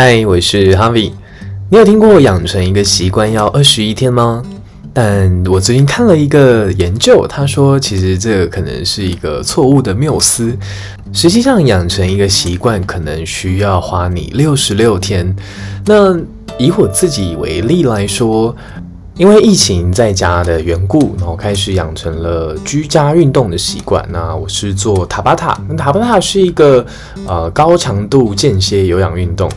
嗨，我是 Harvie。你有听过养成一个习惯要二十一天吗？但我最近看了一个研究，他说其实这个可能是一个错误的谬思。实际上，养成一个习惯可能需要花你六十六天。那以我自己为例来说，因为疫情在家的缘故，然后开始养成了居家运动的习惯。那我是做塔巴塔，那塔巴塔是一个呃高强度间歇有氧运动。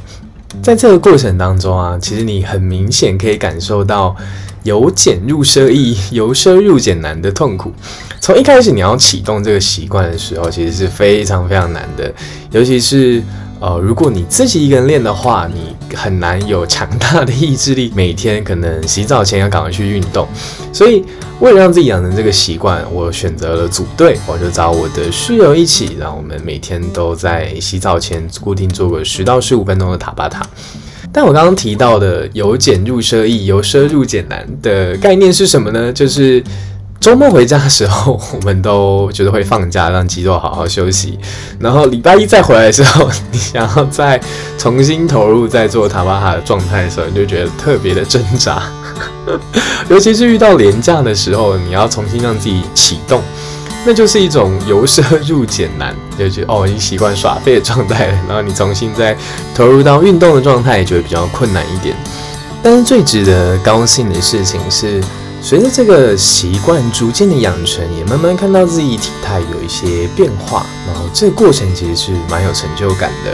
在这个过程当中啊，其实你很明显可以感受到由俭入奢易、由奢入俭难的痛苦。从一开始你要启动这个习惯的时候，其实是非常非常难的，尤其是。呃，如果你自己一个人练的话，你很难有强大的意志力，每天可能洗澡前要赶快去运动。所以，为了让自己养成这个习惯，我选择了组队，我就找我的室友一起，让我们每天都在洗澡前固定做个十到十五分钟的塔巴塔。但我刚刚提到的由俭入奢易、由奢入俭难的概念是什么呢？就是。周末回家的时候，我们都觉得会放假，让肌肉好好休息。然后礼拜一再回来的时候，你想要再重新投入在做塔巴哈的状态的时候，你就觉得特别的挣扎。尤其是遇到连假的时候，你要重新让自己启动，那就是一种由奢入俭难，就觉得哦，已经习惯耍废的状态了。然后你重新再投入到运动的状态，觉得比较困难一点。但是最值得高兴的事情是。随着这个习惯逐渐的养成，也慢慢看到自己体态有一些变化，然后这个过程其实是蛮有成就感的。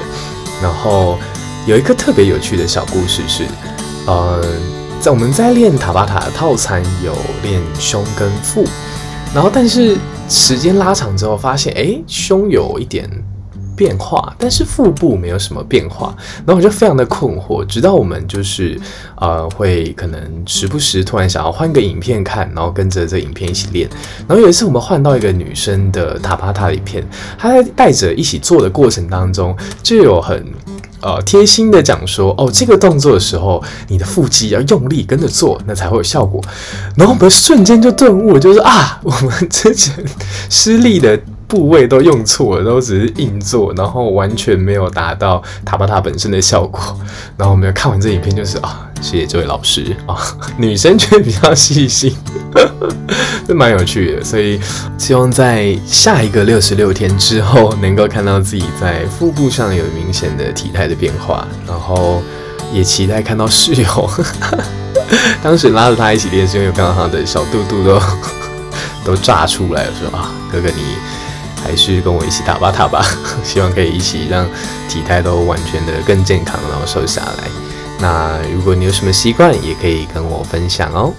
然后有一个特别有趣的小故事是，呃，在我们在练塔巴塔的套餐有练胸跟腹，然后但是时间拉长之后发现，哎，胸有一点。变化，但是腹部没有什么变化，然后我就非常的困惑。直到我们就是呃，会可能时不时突然想要换个影片看，然后跟着这影片一起练。然后有一次我们换到一个女生的塔巴塔的影片，她在带着一起做的过程当中，就有很呃贴心的讲说，哦，这个动作的时候，你的腹肌要用力跟着做，那才会有效果。然后我们瞬间就顿悟，就是啊，我们之前失利的。部位都用错了，都只是硬做，然后完全没有达到塔巴塔本身的效果。然后我们看完这影片，就是啊，谢谢这位老师啊，女生却比较细心，这蛮有趣的。所以希望在下一个六十六天之后，能够看到自己在腹部上有明显的体态的变化，然后也期待看到室友。当时拉着他一起练，是因为刚刚他的小肚肚都都炸出来了，说啊，哥哥你。还是跟我一起打巴塔吧，希望可以一起让体态都完全的更健康，然后瘦下来。那如果你有什么习惯，也可以跟我分享哦。